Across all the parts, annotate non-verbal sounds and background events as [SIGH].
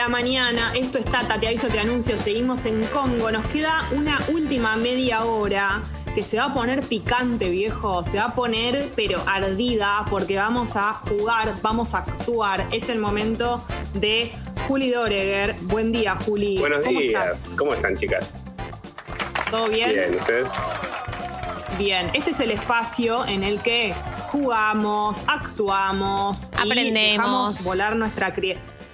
la mañana. Esto está Te aviso, te anuncio. Seguimos en Congo. Nos queda una última media hora que se va a poner picante, viejo. Se va a poner, pero ardida, porque vamos a jugar, vamos a actuar. Es el momento de Juli Doreger. Buen día, Juli. Buenos días. ¿Cómo están, chicas? ¿Todo bien? Bien, ¿ustedes? Bien. Este es el espacio en el que jugamos, actuamos, aprendemos, y dejamos volar nuestra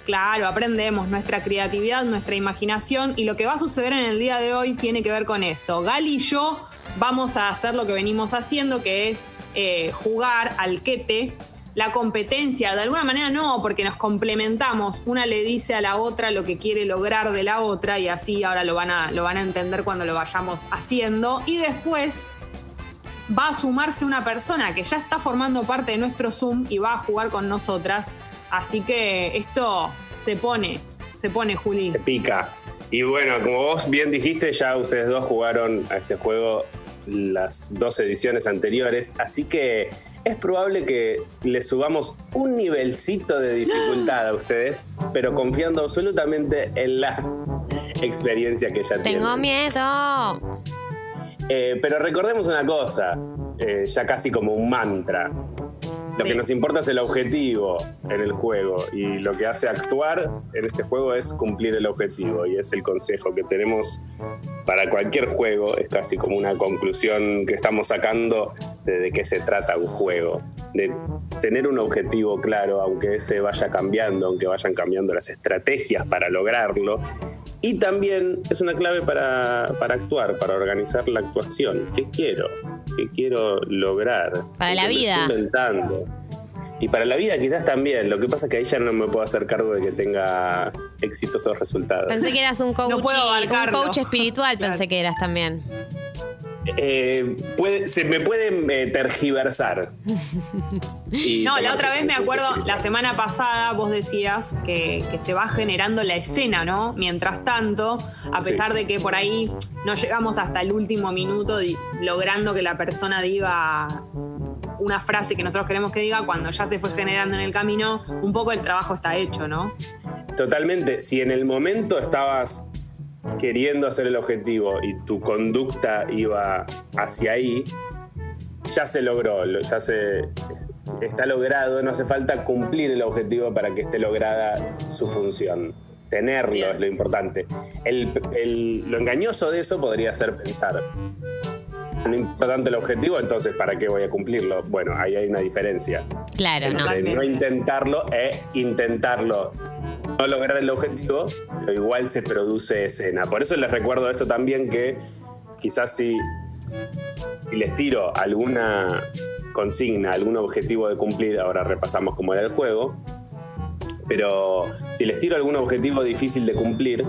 Claro, aprendemos nuestra creatividad, nuestra imaginación y lo que va a suceder en el día de hoy tiene que ver con esto. Gali y yo vamos a hacer lo que venimos haciendo, que es eh, jugar al quete. La competencia, de alguna manera no, porque nos complementamos. Una le dice a la otra lo que quiere lograr de la otra y así ahora lo van a, lo van a entender cuando lo vayamos haciendo. Y después va a sumarse una persona que ya está formando parte de nuestro Zoom y va a jugar con nosotras. Así que esto se pone, se pone, Juli. Se pica. Y bueno, como vos bien dijiste, ya ustedes dos jugaron a este juego las dos ediciones anteriores, así que es probable que le subamos un nivelcito de dificultad a ustedes, pero confiando absolutamente en la [LAUGHS] experiencia que ya tienen. Tengo miedo. Eh, pero recordemos una cosa, eh, ya casi como un mantra. Lo que nos importa es el objetivo en el juego y lo que hace actuar en este juego es cumplir el objetivo y es el consejo que tenemos para cualquier juego, es casi como una conclusión que estamos sacando de, de qué se trata un juego, de tener un objetivo claro, aunque ese vaya cambiando, aunque vayan cambiando las estrategias para lograrlo. Y también es una clave para, para actuar, para organizar la actuación. ¿Qué quiero? ¿Qué quiero lograr? Para la vida. Estoy inventando. Y para la vida quizás también. Lo que pasa es que ahí ya no me puedo hacer cargo de que tenga exitosos resultados. Pensé que eras un coach, No puedo un coach espiritual, [LAUGHS] pensé que eras también. Eh, puede- se me pueden eh, tergiversar. Y [LAUGHS] No, la otra vez me acuerdo, la semana pasada vos decías que, que se va generando la escena, ¿no? Mientras tanto, a Sí. pesar de que por ahí no llegamos hasta el último minuto logrando que la persona diga una frase que nosotros queremos que diga, cuando ya se fue generando en el camino, un poco el trabajo está hecho, ¿no? Totalmente. Si en el momento estabas queriendo hacer el objetivo y tu conducta iba hacia ahí, ya se logró, lo- ya se está logrado, no hace falta cumplir el objetivo para que esté lograda su función. Tenerlo Bien. es lo importante. El- el- lo engañoso de eso podría ser pensar, no importa tanto el objetivo, entonces ¿para qué voy a cumplirlo? Bueno, ahí hay una diferencia Claro, no. entre no intentarlo e intentarlo no lograr el objetivo, pero igual se produce escena. Por eso les recuerdo esto también que quizás si, si les tiro alguna consigna, algún objetivo de cumplir, ahora repasamos cómo era el juego, pero si les tiro algún objetivo difícil de cumplir,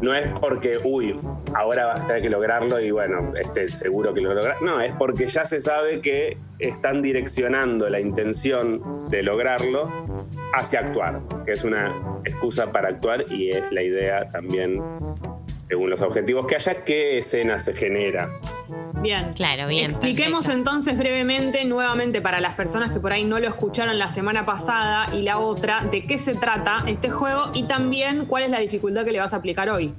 no es porque, uy, ahora vas a tener que lograrlo y bueno, este, seguro que lo logras. No, es porque ya se sabe que están direccionando la intención de lograrlo hacia actuar, que es una excusa para actuar y es la idea también, según los objetivos que haya, qué escena se genera. Bien. Claro, bien, Expliquemos perfecto. entonces brevemente, nuevamente para las personas que por ahí no lo escucharon la semana pasada y la otra, de qué se trata este juego y también cuál es la dificultad que le vas a aplicar hoy.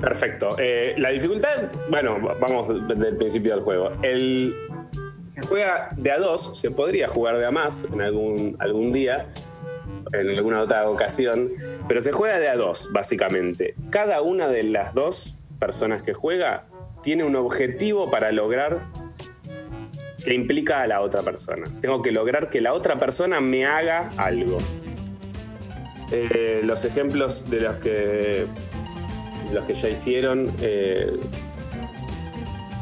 Perfecto. Eh, la dificultad, bueno, vamos desde el principio del juego. El, se juega de a dos, se podría jugar de a más en algún, algún día, en alguna otra ocasión, pero se juega de a dos, básicamente. Cada una de las dos personas que juega tiene un objetivo para lograr que implica a la otra persona. Tengo que lograr que la otra persona me haga algo. Eh, los ejemplos de los que los que ya hicieron eh,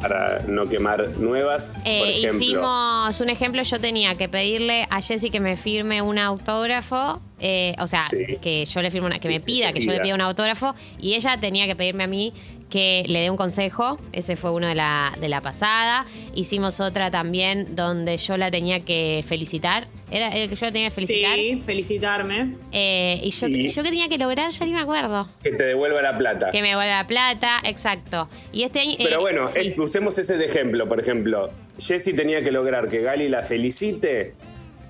para no quemar nuevas, Eh, por ejemplo. hicimos un ejemplo, yo tenía que pedirle a Jessy que me firme un autógrafo, eh, o sea, Sí. que yo le firme una, que me pida, que yo le pida un autógrafo, y ella tenía que pedirme a mí que le dé un consejo, ese fue uno de la, de la pasada. Hicimos otra también donde yo la tenía que felicitar, era el que yo la tenía que felicitar. Sí, felicitarme. Eh, y yo, Sí. yo que tenía que lograr, ya ni me acuerdo. Que te devuelva la plata. Que me vuelva la plata, exacto. Y este año. Pero eh, bueno, sí. es- usemos ese de ejemplo. Por ejemplo, Jessie tenía que lograr que Gali la felicite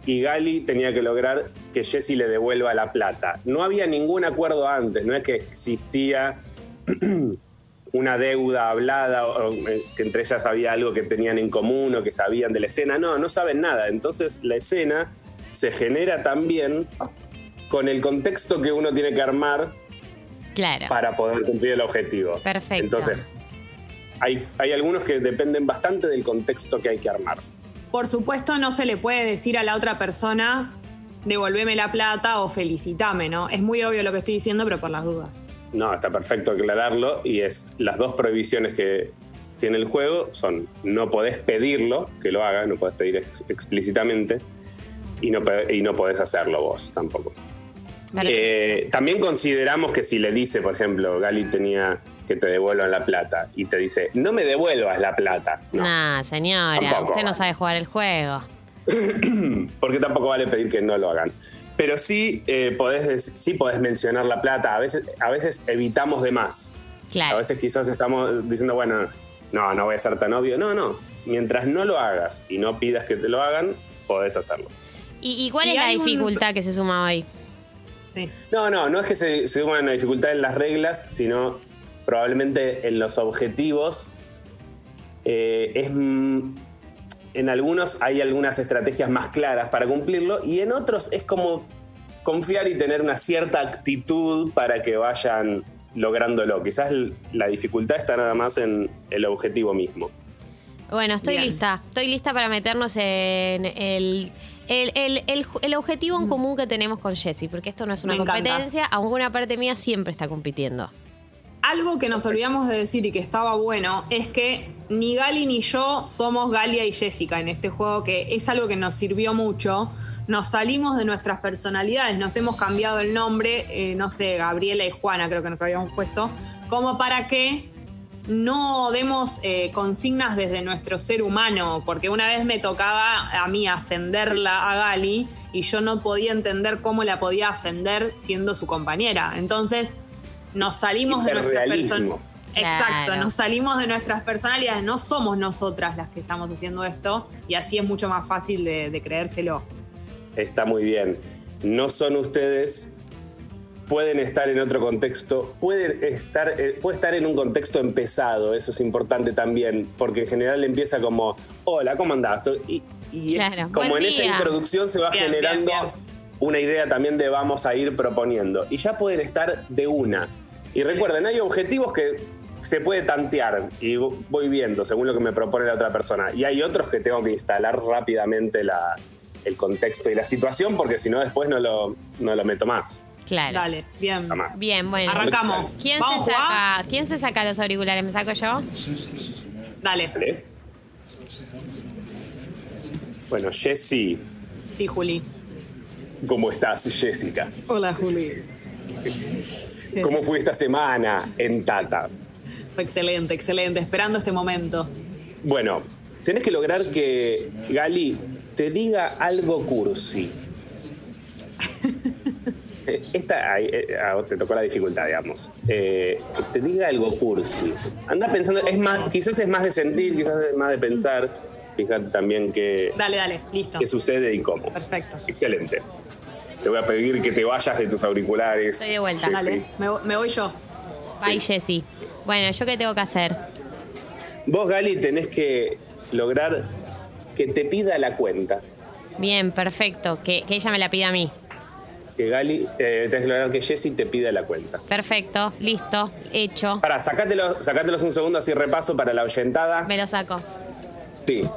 y Gali tenía que lograr que Jesse le devuelva la plata. No había ningún acuerdo antes, no es que existía [CLEARS THROAT] una deuda hablada, o, eh, que entre ellas había algo que tenían en común o que sabían de la escena. No, no saben nada. Entonces la escena se genera también con el contexto que uno tiene que armar Claro. para poder cumplir el objetivo. Perfecto. Entonces, hay, hay algunos que dependen bastante del contexto que hay que armar. Por supuesto, no se le puede decir a la otra persona, devolveme la plata o felicitame, ¿no? Es muy obvio lo que estoy diciendo, pero por las dudas. No, está perfecto aclararlo y es las dos prohibiciones que tiene el juego son no podés pedirlo que lo haga, no podés pedir ex- explícitamente y no, y no podés hacerlo vos tampoco. Eh, también consideramos que si le dice, por ejemplo, Gali tenía que te devuelvan la plata y te dice, no me devuelvas la plata. No, Nah, señora, Tampoco usted no sabe jugar el juego. [CLEARS THROAT] porque tampoco vale pedir que no lo hagan. Pero sí, eh, podés, sí podés mencionar la plata. A veces, a veces evitamos de más. A veces quizás estamos diciendo, bueno, no, no voy a ser tan obvio. No, no. Mientras no lo hagas y no pidas que te lo hagan, podés hacerlo. ¿Y, y cuál Y es la un- dificultad que se suma hoy? Sí. No, no, no es que se, se suman una dificultad en las reglas, sino probablemente en los objetivos. Eh, es, en algunos hay algunas estrategias más claras para cumplirlo y en otros es como confiar y tener una cierta actitud para que vayan lográndolo. Quizás la dificultad está nada más en el objetivo mismo. Bueno, estoy Bien. lista. Estoy lista para meternos en el, el, el- el- el objetivo en común que tenemos con Jessy, porque esto no es una Me encanta. competencia, aunque una parte mía siempre está compitiendo. Algo que nos olvidamos de decir y que estaba bueno es que ni Gali ni yo somos Galia y Jessica en este juego, que es algo que nos sirvió mucho. Nos salimos de nuestras personalidades, nos hemos cambiado el nombre, eh, no sé, Gabriela y Juana creo que nos habíamos puesto, como para que no demos eh, consignas desde nuestro ser humano, porque una vez me tocaba a mí ascenderla a Gali y yo no podía entender cómo la podía ascender siendo su compañera. Entonces nos salimos de nuestras Hiperrealismo. personalidades. Exacto, Claro. nos salimos de nuestras personalidades, no somos nosotras las que estamos haciendo esto y así es mucho más fácil de, de creérselo. Está muy bien. No son ustedes. Pueden estar en otro contexto, pueden estar, eh, puede estar en un contexto empezado, eso es importante también, porque en general empieza como, hola, ¿cómo andás? Y, y es Claro, como buen en esa introducción se va Bien, generando bien, bien. Una idea también de vamos a ir proponiendo. Y ya pueden estar de una. Y recuerden, hay objetivos que se puede tantear y voy viendo según lo que me propone la otra persona. Y hay otros que tengo que instalar rápidamente la- el contexto y la situación porque si no después no lo, no lo meto más. Claro. Dale, bien. Jamás. Bien, bueno. Arrancamos. ¿Quién ¿Vamos, se, saca, ¿Quién se saca los auriculares? ¿Me saco yo? Dale. ¿Vale? Bueno, Jessy, Sí, Juli. ¿Cómo estás, Jessica? Hola, Juli. ¿Cómo fue esta semana en Tata? Fue excelente, excelente. Esperando este momento. Bueno, tenés que lograr que Gali te diga algo cursi. [LAUGHS] Eh, Esta, ahí, eh, ah, te tocó la dificultad, digamos. Eh, que te diga algo cursi. Anda pensando, es más, quizás es más de sentir, quizás es más de pensar. Fíjate también qué, Dale, dale. Listo. qué sucede y cómo. Perfecto. Excelente. Te voy a pedir que te vayas de tus auriculares. Estoy de vuelta. Dale. Me, vo- me voy yo. Bye, Sí. Jessy. Bueno, ¿yo qué tengo que hacer? Vos, Gali, tenés que lograr que te pida la cuenta. Bien, perfecto. Que, que ella me la pida a mí. Que Gali, eh, tenés que lograr que Jessy te pida la cuenta. Perfecto, listo, hecho. Para, sacátelo, sacátelos un segundo así repaso para la oyentada. Me lo saco. Sí.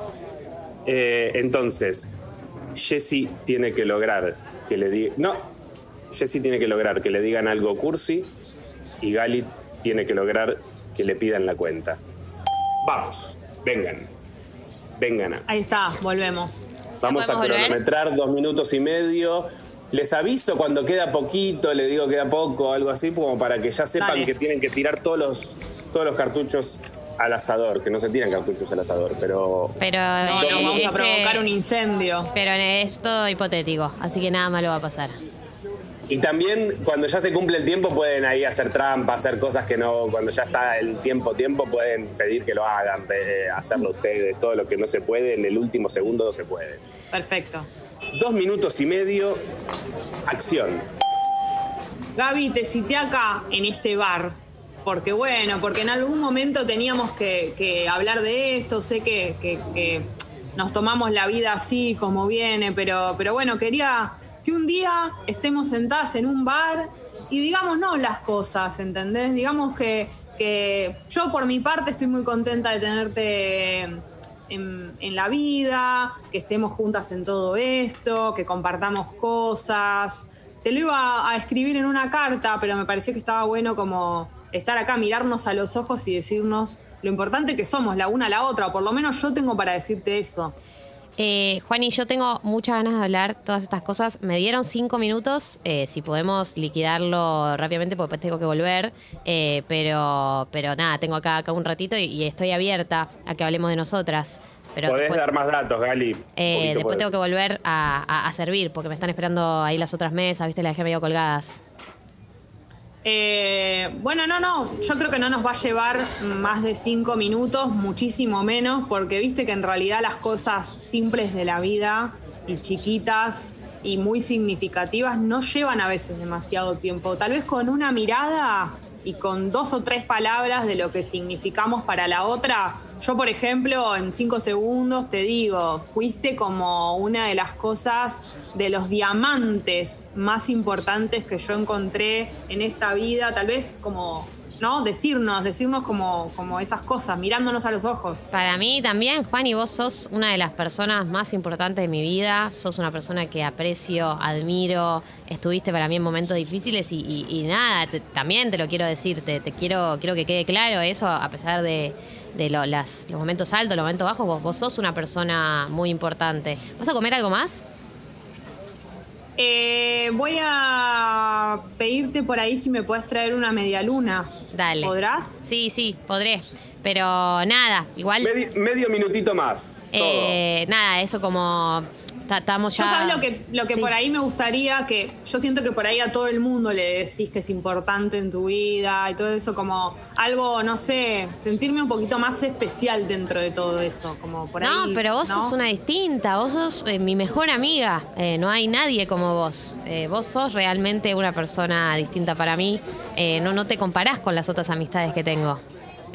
Eh, entonces, Jessy tiene que lograr que le. No, Jessy tiene que lograr que le digan algo cursi y Gali tiene que lograr que le pidan la cuenta. Vamos, vengan. Vengan. Ahí está, volvemos. Vamos a volver? cronometrar dos minutos y medio. Les aviso cuando queda poquito, le digo queda poco, algo así, como para que ya sepan Dale. que tienen que tirar todos los, todos los cartuchos al asador, que no se tiran cartuchos al asador, pero Pero, No, eh, no, vamos a este- provocar un incendio. Pero es todo hipotético, así que nada malo va a pasar. Y también cuando ya se cumple el tiempo pueden ahí hacer trampa, hacer cosas que no, cuando ya está el tiempo, tiempo, pueden pedir que lo hagan, pe- hacerlo ustedes, todo lo que no se puede, en el último segundo no se puede. Perfecto. dos minutos y medio, acción. Gaby, te cité acá en este bar. Porque bueno, porque en algún momento teníamos que, hablar de esto, sé que, nos tomamos la vida así como viene, pero, bueno, quería que un día estemos sentadas en un bar y digamos no las cosas, ¿entendés? Digamos que, yo por mi parte estoy muy contenta de tenerte en, en, la vida, que estemos juntas en todo esto, que compartamos cosas. Te lo iba a escribir en una carta, pero me pareció que estaba bueno como estar acá, mirarnos a los ojos y decirnos lo importante que somos la una a la otra, o por lo menos yo tengo para decirte eso. Eh, Juan y yo tengo muchas ganas de hablar todas estas cosas. Me dieron cinco minutos, eh, si podemos liquidarlo rápidamente, porque después tengo que volver. Eh, pero, pero nada, tengo acá, acá un ratito y, estoy abierta a que hablemos de nosotras. Pero Podés dar más datos, Gali. Eh, después tengo que volver a, a, servir, porque me están esperando ahí las otras mesas, viste, las dejé medio colgadas. Eh, bueno, no, no, yo creo que no nos va a llevar más de cinco minutos, muchísimo menos, porque viste que en realidad las cosas simples de la vida y chiquitas y muy significativas no llevan a veces demasiado tiempo. Tal vez con una mirada y con dos o tres palabras de lo que significamos para la otra, yo por ejemplo en cinco segundos te digo, fuiste como una de las cosas de los diamantes más importantes que yo encontré en esta vida, tal vez como ¿no? Decirnos, decirnos como, como esas cosas, mirándonos a los ojos. Para mí también, Juan, y vos sos una de las personas más importantes de mi vida, sos una persona que aprecio, admiro, estuviste para mí en momentos difíciles y, nada, también te lo quiero decir, te, quiero, quiero que quede claro eso, a pesar de, los momentos altos, los momentos bajos, vos, vos sos una persona muy importante. ¿Vas a comer algo más? Eh, voy a pedirte por ahí si me puedes traer una media luna. Dale. ¿Podrás? Sí, sí, podré. Pero nada, igual. Medio, minutito más. Eh, nada, eso como estamos ya. Yo sabes lo que, lo que por ahí me gustaría que. Yo siento que por ahí a todo el mundo le decís que es importante en tu vida y todo eso, como algo, no sé, sentirme un poquito más especial dentro de todo eso. Como por no, pero vos sos una distinta, vos sos eh, mi mejor amiga. Eh, no hay nadie como vos. Eh, vos sos realmente una persona distinta para mí. no, no te comparás con las otras amistades que tengo.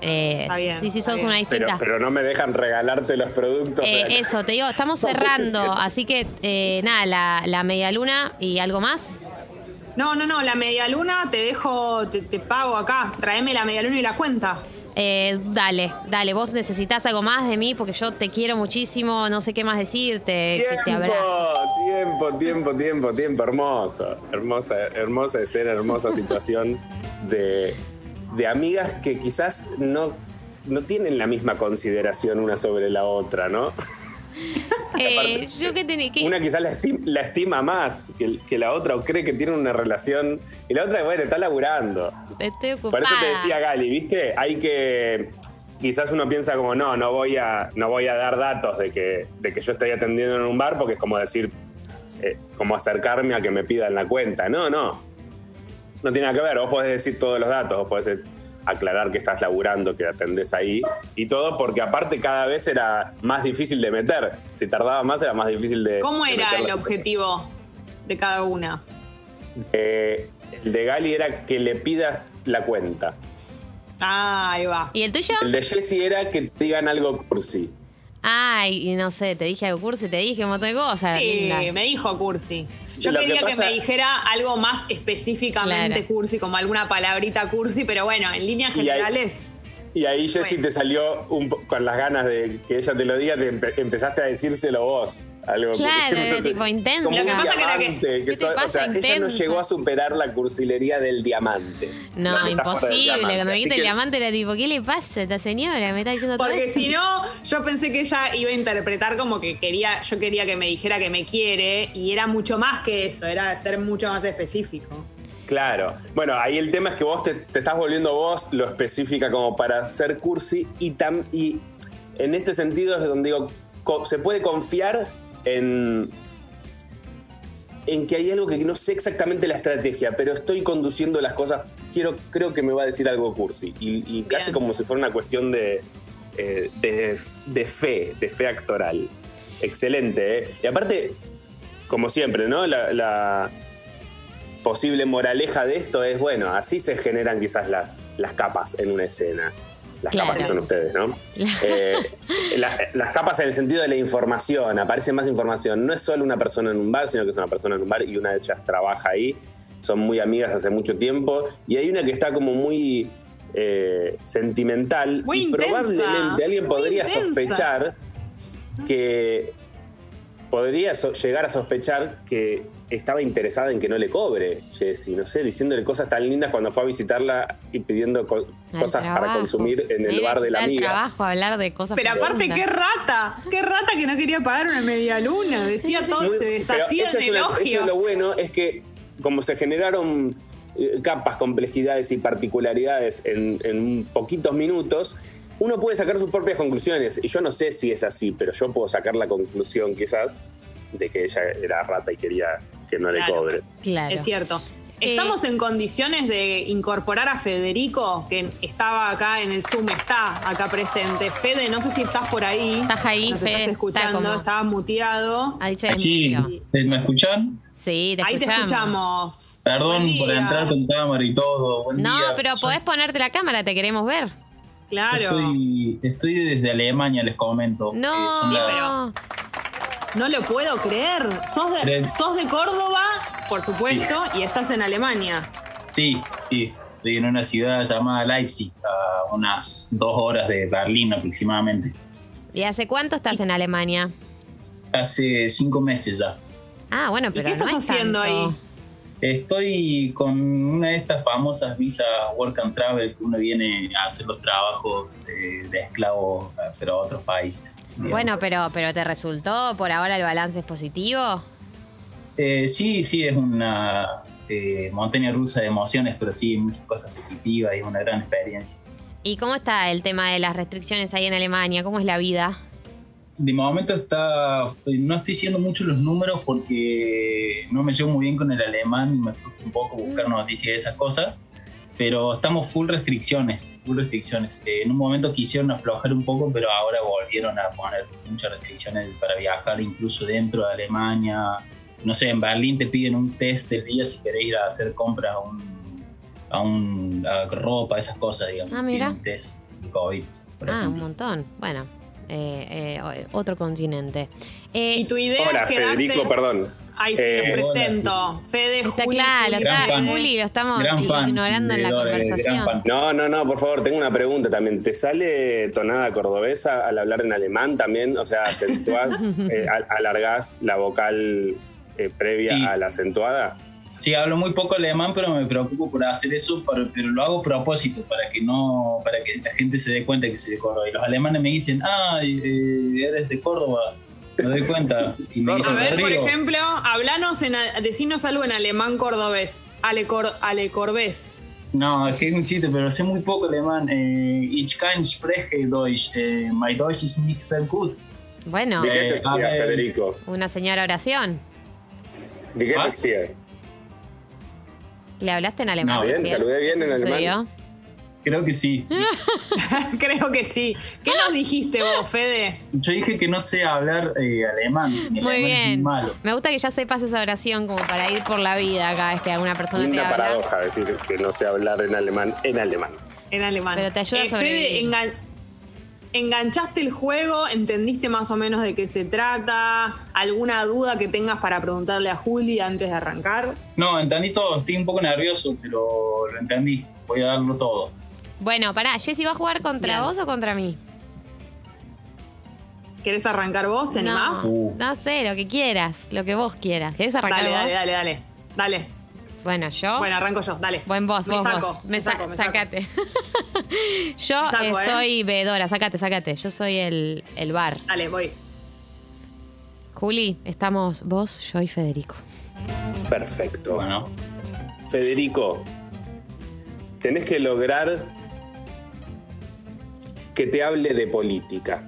Eh, sí, sí, sos una distinta. Pero, no me dejan regalarte los productos. Eh, eso, te digo, estamos [LAUGHS] cerrando. así que, eh, nada, la, la media luna y algo más. No, no, no, la media luna te dejo, te, pago acá. Tráeme la media luna y la cuenta. Eh, dale, dale, vos necesitas algo más de mí porque yo te quiero muchísimo, no sé qué más decirte. Tiempo, tiempo, tiempo, tiempo, tiempo, hermoso. Hermosa, hermosa escena, hermosa situación de de amigas que quizás no, no tienen la misma consideración una sobre la otra, ¿no? [LAUGHS] Eh, yo que Una quizás la estima, más que, la otra o cree que tiene una relación y la otra, bueno, está laburando. Estoy Por eso te decía Gali, ¿viste? Hay que quizás uno piensa como no, no voy a, no voy a dar datos de que, de que yo estoy atendiendo en un bar porque es como decir, eh, como acercarme a que me pidan la cuenta. No, no no tiene nada que ver. Vos podés decir todos los datos, vos podés aclarar que estás laburando, que atendés ahí y todo, porque aparte cada vez era más difícil de meter. Si tardaba más era más difícil de. ¿Cómo era el objetivo de cada una? el de Gali era que le pidas la cuenta. Ah, ahí va. ¿Y el tuyo? El de Jessy era que te digan algo cursi. Ay, y no sé, te dije algo cursi, te dije un montón de cosas. Sí, me dijo cursi. Yo quería que, me dijera algo más específicamente cursi, como alguna palabrita cursi, pero bueno, en líneas generales. Y ahí, Jessy, te salió un, con las ganas de que ella te lo diga, te empezaste a decírselo vos. Algo claro, [LAUGHS] tipo intenso. Lo que pasa que, que, que o sea, ella no llegó a superar la cursilería del diamante. No, imposible. Cuando me viste el diamante era tipo, ¿qué le pasa a esta señora? Me está diciendo todo Porque si no, yo pensé que ella iba a interpretar como que quería, yo quería que me dijera que me quiere, y era mucho más que eso, era ser mucho más específico. Claro. Bueno, ahí el tema es que vos te, estás volviendo vos lo específica como para ser cursi y, y en este sentido es donde digo, se puede confiar en, en que hay algo que no sé exactamente la estrategia, pero estoy conduciendo las cosas, quiero, creo que me va a decir algo cursi. Y, casi como si fuera una cuestión de, eh, de, de, fe, de fe actoral. Excelente, ¿eh? Y aparte, como siempre, ¿no? La, la posible moraleja de esto es, bueno, así se generan quizás las, las capas en una escena. Las Claro. capas que son ustedes, ¿no? Eh, la- las capas en el sentido de la información, aparece más información. No es solo una persona en un bar, sino que es una persona en un bar y una de ellas trabaja ahí. Son muy amigas hace mucho tiempo. Y hay una que está como muy eh, sentimental. Muy y intensa, probablemente alguien podría intensa. sospechar que podría so- llegar a sospechar que estaba interesada en que no le cobre, Jessie, no sé, diciéndole cosas tan lindas cuando fue a visitarla y pidiendo co- cosas para consumir en el bar de la amiga. trabajo hablar de cosas Pero aparte, qué rata, qué rata que no quería pagar una media luna. Decía todo, Muy- se deshacía en es una- elogios. Eso es lo bueno, es que como se generaron eh, capas, complejidades y particularidades en, en poquitos minutos, uno puede sacar sus propias conclusiones. Y yo no sé si es así, pero yo puedo sacar la conclusión quizás de que ella era rata y quería que no le cobre. Claro. Es cierto. Eh, ¿Estamos en condiciones de incorporar a Federico, que estaba acá en el Zoom, está acá presente? Fede, no sé si estás por ahí. Estás ahí, Nos Fede, estás está escuchando, como- estaba muteado. Ahí se. ¿me escuchan? Sí, te ahí te escuchamos. Perdón por entrar con cámara y todo. Buen No, día. pero podés ponerte la cámara, te queremos ver. Claro. Estoy, estoy desde Alemania, les comento. No, Eh, las- pero- No lo puedo creer. Sos de, Tres. sos de Córdoba, por supuesto, y estás en Alemania. Sí, sí. Estoy en una ciudad llamada Leipzig, a unas dos horas de Berlín aproximadamente. ¿Y hace cuánto estás en Alemania? Hace cinco meses ya. Ah, bueno, pero qué estás no haciendo tanto. ahí? Estoy con una de estas famosas visas Work and Travel que uno viene a hacer los trabajos de, de esclavo, eh, pero a otros países. digamos. Bueno, pero, pero ¿te resultó? ¿Por ahora el balance es positivo? Eh, sí, sí, es una eh, montaña rusa de emociones, pero sí, muchas cosas positivas y una gran experiencia. ¿Y cómo está el tema de las restricciones ahí en Alemania? ¿Cómo es la vida? De momento está, no estoy siguiendo mucho los números porque no me llevo muy bien con el alemán y me frustra un poco buscar noticias de esas cosas, pero estamos full restricciones, full restricciones. Eh, en un momento quisieron aflojar un poco, pero ahora volvieron a poner muchas restricciones para viajar incluso dentro de Alemania. No sé, en Berlín te piden un test del día si querés ir a hacer compras a un, a un a ropa, esas cosas, digamos. Ah, mira. Un test de COVID. por Ah, un ejemplo. montón. Bueno, eh, eh, otro continente. Eh, Y tu idea Hola, es quedarte... Federico, perdón. Ay, sí, Eh, los presento. Fede, está Juli, claro, está fan. Juli, lo estamos ignorando en la de conversación. No, no, no, por favor, tengo una pregunta también. ¿Te sale tonada cordobesa al hablar en alemán también? O sea, acentuás, [LAUGHS] eh, al- alargás la vocal eh, previa Sí. a la acentuada. Sí, hablo muy poco alemán, pero me preocupo por hacer eso, pero, pero lo hago a propósito, para que no, para que la gente se dé cuenta que soy de Córdoba. Y los alemanes me dicen, ah, eh, eres de Córdoba, me doy cuenta. Y me [LAUGHS] A ver, por ejemplo, hablanos en, decinos algo en alemán cordobés. Ale, cor, ale corbés. No, es que es un chiste, pero sé muy poco alemán. Eh, ich kann spreche Deutsch, eh, my Deutsch is nicht sehr gut. Bueno, ¿De qué te Eh. Federico? una señora oración. ¿De qué. ¿Le hablaste en alemán? No, bien, saludé bien ¿Eso en alemán. sucedió? Creo que sí. [LAUGHS] Creo que sí. ¿Qué nos dijiste vos, Fede? Yo dije que no sé hablar eh, alemán. Muy alemán es bien. malo. Me gusta que ya sepas esa oración como para ir por la vida cada vez que alguna persona te Linda habla. paradoja decir que no sé hablar en alemán en alemán. En alemán. Pero te ayuda a Eh, Fede, sobrevivir. engan- enganchaste el juego, entendiste más o menos de qué se trata. ¿Alguna duda que tengas para preguntarle a Juli antes de arrancar? No, entendí todo. Estoy un poco nervioso, pero lo entendí. Voy a darlo todo. Bueno, pará, ¿Jessy va a jugar contra Bien. vos o contra mí? ¿Querés arrancar vos? ¿Te no, animás? Uh. no sé, lo que quieras, lo que vos quieras. ¿Querés arrancar Dale, vos? dale, dale, dale. Dale. Bueno, yo. Bueno, arranco yo, dale. Buen vos, Me vos, saco, vos. me sa- saco, me saco. Sacate. [LAUGHS] yo Me saco, eh, ¿eh? soy veedora, sacate, sacate. Yo soy el, el bar. Dale, voy. Juli, estamos vos, yo y Federico. Perfecto. Bueno, Federico, tenés que lograr que te hable de política.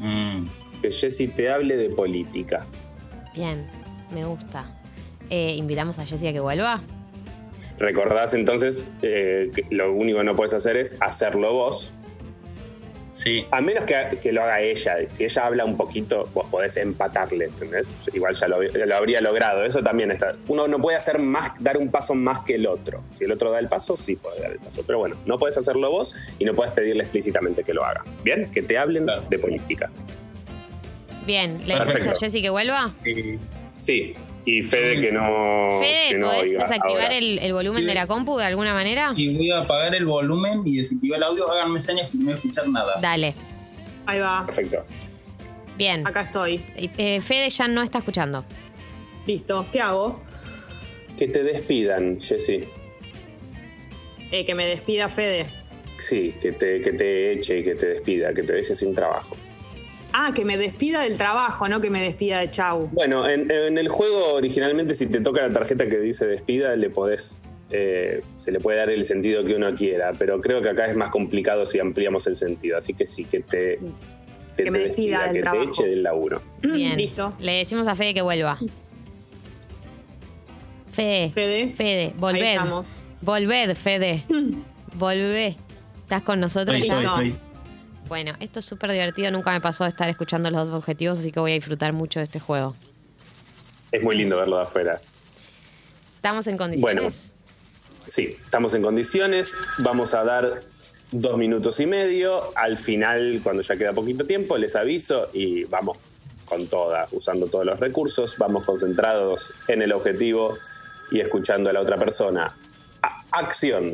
mm, Que Jessy te hable de política. Bien, me gusta. Eh, ¿Invitamos a Jessy a que vuelva? Recordás entonces eh, que lo único que no puedes hacer es hacerlo vos. Sí. A menos que, que lo haga ella. Si ella habla un poquito, vos podés empatarle, ¿entendés? Igual ya lo, lo habría logrado. Eso también está. Uno no puede hacer más, dar un paso más que el otro. Si el otro da el paso, sí puede dar el paso. Pero bueno, no puedes hacerlo vos y no puedes pedirle explícitamente que lo haga. ¿Bien? Que te hablen Claro. de política. Bien, ¿le Perfecto. a Jessy que vuelva? Eh, Sí. Y Fede que no. Fede, que no ¿podés oiga desactivar ahora. el, el volumen Sí. de la compu de alguna manera? y voy a apagar el volumen y desactivar el audio. Háganme señas que no voy a escuchar nada. Dale. Ahí va. Perfecto. Bien. Acá estoy. Eh, Fede ya no está escuchando. Listo. ¿Qué hago? Que te despidan, Jessy. Eh, que me despida Fede. Sí, que te, que te eche y que te despida, que te deje sin trabajo. Ah, que me despida del trabajo, no que me despida de chau. Bueno, en, en el juego originalmente si te toca la tarjeta que dice despida, le podés, eh, se le puede dar el sentido que uno quiera, pero creo que acá es más complicado si ampliamos el sentido, así que sí, que te, Que me despida del que trabajo. te eche del laburo. Bien. Listo. Le decimos a Fede que vuelva. Fede. Fede. Fede, Ahí volved. estamos. Volved, Fede. Volvé. ¿Estás con nosotros Estoy, ya? estoy, estoy. Bueno, esto es súper divertido. Nunca me pasó de estar escuchando los dos objetivos, así que voy a disfrutar mucho de este juego. Es muy lindo verlo de afuera. ¿Estamos en condiciones? Sí, estamos en condiciones, vamos a dar dos minutos y medio, al final, cuando ya queda poquito tiempo, les aviso y vamos con toda, usando todos los recursos, vamos concentrados en el objetivo y escuchando a la otra persona. A- acción.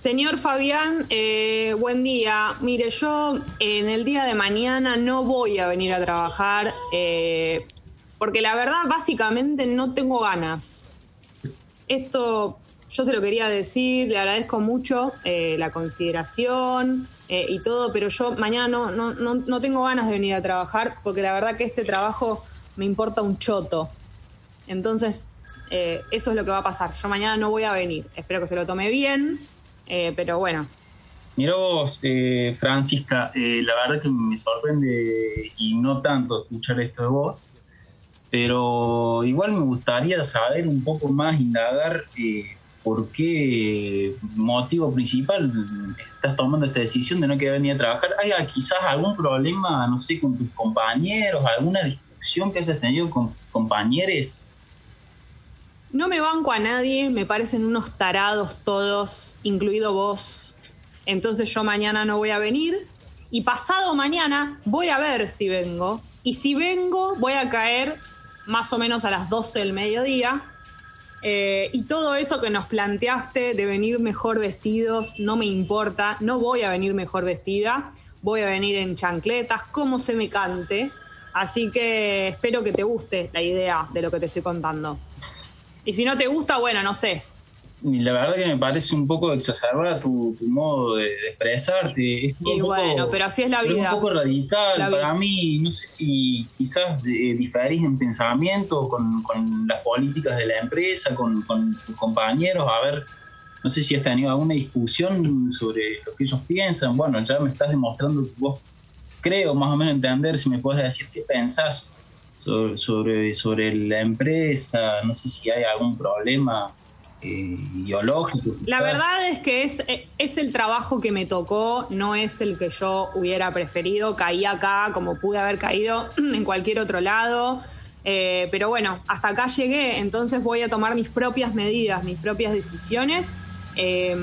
Señor Fabián, eh, buen día. Mire, yo en el día de mañana no voy a venir a trabajar eh, porque la verdad básicamente no tengo ganas. Esto yo se lo quería decir, le agradezco mucho eh, la consideración y todo, pero yo mañana no, no, no, tengo ganas de venir a trabajar porque la verdad que este trabajo me importa un choto. Entonces, eso es lo que va a pasar. Yo mañana no voy a venir. Espero que se lo tome bien, eh, pero bueno. Mira vos, eh, Francisca, eh, la verdad que me sorprende y no tanto escuchar esto de vos, pero igual me gustaría saber un poco más, indagar eh, por qué motivo principal estás tomando esta decisión de no querer venir a trabajar. ¿Hay quizás algún problema, no sé, con tus compañeros, alguna discusión que hayas tenido con compañeros? No me banco a nadie, me parecen unos tarados todos, incluido vos. Entonces yo mañana no voy a venir y pasado mañana voy a ver si vengo. Y si vengo, voy a caer más o menos a las 12 del mediodía. Eh, y todo eso que nos planteaste de venir mejor vestidos, no me importa, no voy a venir mejor vestida, voy a venir en chancletas, como se me cante. Así que espero que te guste la idea de lo que te estoy contando. Y si no te gusta, bueno, no sé. Y la verdad que me parece un poco exacerbada tu, tu modo de, de expresarte. Es Y poco- bueno, pero así es la vida. un poco radical. Para mí, no sé si quizás eh, diferís en pensamiento con, con las políticas de la empresa, con, con tus compañeros. A ver, no sé si has tenido alguna discusión sobre lo que ellos piensan. Bueno, ya me estás demostrando que vos creo más o menos entender si me puedes decir qué pensás sobre, sobre, la empresa. No sé si hay algún problema eh, ideológico. La verdad es que es, es el trabajo que me tocó, no es el que yo hubiera preferido. Caí acá como pude haber caído [CLEARS THROAT] en cualquier otro lado. Eh, pero bueno, hasta acá llegué, entonces voy a tomar mis propias medidas, mis propias decisiones. Eh,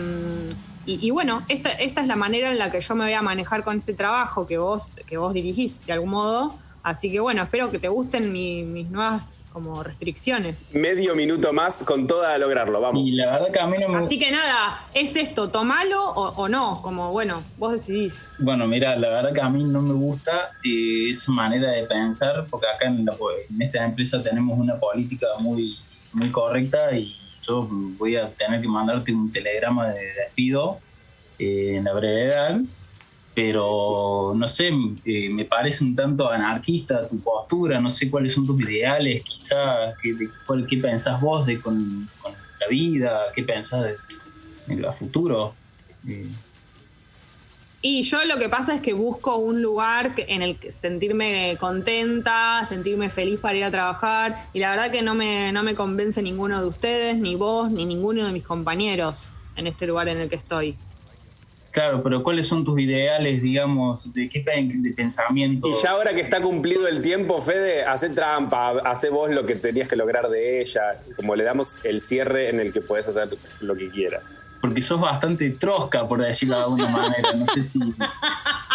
y, y bueno, esta, esta es la manera en la que yo me voy a manejar con este trabajo que vos, que vos dirigís de algún modo. Así que bueno, espero que te gusten mi- mis nuevas como restricciones. Medio minuto más con toda a lograrlo, vamos. Y la verdad que a mí no me Así que nada, es esto, tomalo o, o no, como bueno, vos decidís. Bueno, mira, la verdad que a mí no me gusta eh, esa manera de pensar, porque acá en, la- en esta empresa tenemos una política muy, muy correcta y yo voy a tener que mandarte un telegrama de despido eh, en la brevedad, pero no sé, eh, me parece un tanto anarquista tu postura, no sé cuáles son tus ideales, quizás, qué, de- cuál- qué pensás vos de con, la vida, qué pensás de, en el futuro. Eh, Y yo lo que pasa es que busco un lugar en el que sentirme contenta, sentirme feliz para ir a trabajar. Y la verdad que no me, no me convence ninguno de ustedes, ni vos, ni ninguno de mis compañeros en este lugar en el que estoy. Claro, pero ¿cuáles son tus ideales, digamos, de qué de pensamiento? Y ya ahora que está cumplido el tiempo, Fede, hace trampa, hace vos lo que tenías que lograr de ella, como le damos el cierre en el que puedes hacer lo que quieras. Porque sos bastante trosca, por decirlo de alguna manera. No sé si.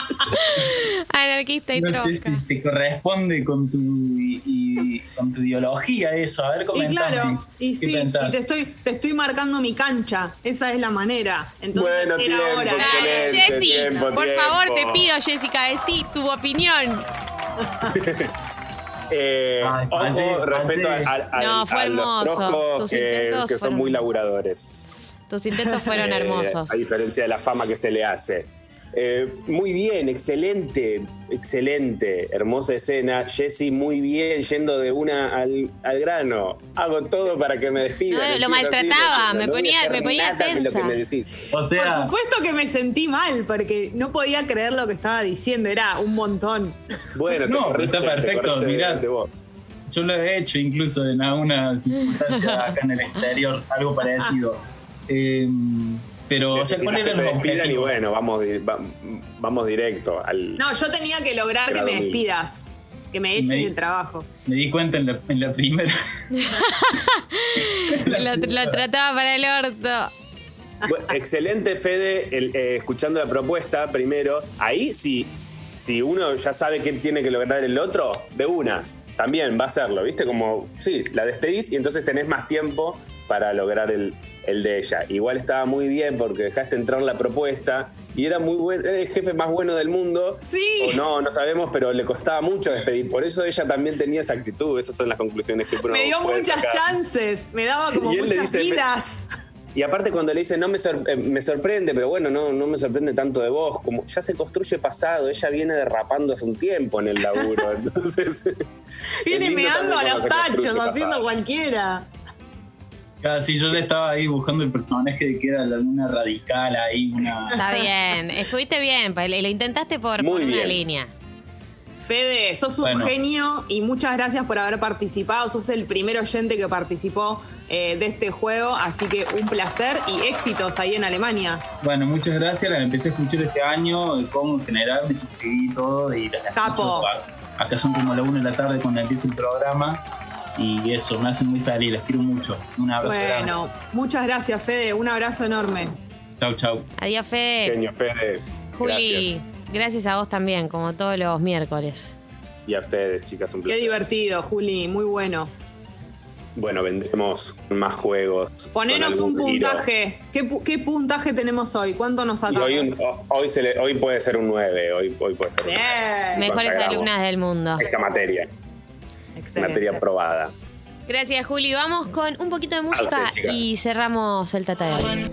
[LAUGHS] Anarquista y no sé si se corresponde con tu, y, con tu ideología eso. A ver, cómo Y claro, y sí, y te estoy, te estoy marcando mi cancha. Esa es la manera. Entonces, bueno, era tiempo, hora. excelente, Jessy, tiempo, por tiempo. favor, te pido, Jessica, decí tu opinión. [LAUGHS] Eh, Ay, ojo, respeto a, a- a- No, fue a los troscos que, que son muy laburadores. Tus intentos fueron Eh, hermosos. A diferencia de la fama que se le hace. Eh, muy bien, excelente, excelente, hermosa escena. Jessy, muy bien, yendo de una al, al grano. Hago todo para que me despidan. No, lo así, maltrataba, no me ponía- me ponía de lo que tensa. me decís. O Por supuesto que me sentí mal, porque no podía creer lo que estaba diciendo. Era un montón. Bueno, te No, corriste, está perfecto, te mirá. vos. yo lo he hecho incluso en alguna circunstancia acá en el exterior, algo parecido. Eh, pero, o sea, Necesitas ¿cuáles que eran te los despidan y bueno, vamos, vamos directo al. No, yo tenía que lograr que me despidas. Que me eches me del trabajo. Me di cuenta en la, en la primera. [LAUGHS] Lo, lo trataba para el orto. Bueno, excelente, Fede, el, eh, escuchando la propuesta primero. Ahí sí, si uno ya sabe qué tiene que lograr el otro, de una, también va a hacerlo, ¿viste? Como, sí, la despedís y entonces tenés más tiempo para lograr el, el de ella. Igual estaba muy bien porque dejaste entrar la propuesta y era muy buen, era el jefe más bueno del mundo. Sí. O no, no sabemos, pero le costaba mucho despedir. Por eso ella también tenía esa actitud. Esas son las conclusiones que me dio muchas sacar. chances. Me daba como muchas dice, me-. Y aparte cuando le dice, no me, sor- eh, me sorprende, pero bueno, no, no me sorprende tanto de vos, como ya se construye pasado, ella viene derrapando hace un tiempo en el laburo, [LAUGHS] entonces... Viene meando a los tachos, haciendo pasado. Cualquiera. Casi yo le estaba ahí buscando el personaje de que era la luna radical ahí, una. Está bien, estuviste bien, pa- lo intentaste por, Muy por una bien. línea. Fede, sos un Bueno. genio y muchas gracias por haber participado. Sos el primer oyente que participó eh, de este juego, así que un placer y éxitos ahí en Alemania. Bueno, muchas gracias. La empecé a escuchar este año, el Congo en general, me suscribí y todo y las Capo. escucho. A- Acá son como la una de la tarde cuando empieza el programa y eso, me hacen muy feliz, las quiero mucho. Un abrazo grande. Bueno, muchas gracias, Fede. Un abrazo enorme. Chau, chau. Adiós, Fede. Genio, Fede. Juli, Gracias. gracias a vos también, como todos los miércoles. Y a ustedes, chicas, un Qué placer. divertido, Juli. Muy bueno. Bueno, vendremos con más juegos. Ponenos un puntaje. ¿Qué, pu- qué puntaje tenemos hoy? ¿Cuánto nos sacamos? hoy, un- hoy, se le- hoy puede ser un 9, hoy, hoy puede ser un Bien. Mejores consagramos. alumnas del mundo. esta materia, Excelente. materia aprobada. Gracias, Juli. Vamos con un poquito de música ustedes, y cerramos el Tata de hoy.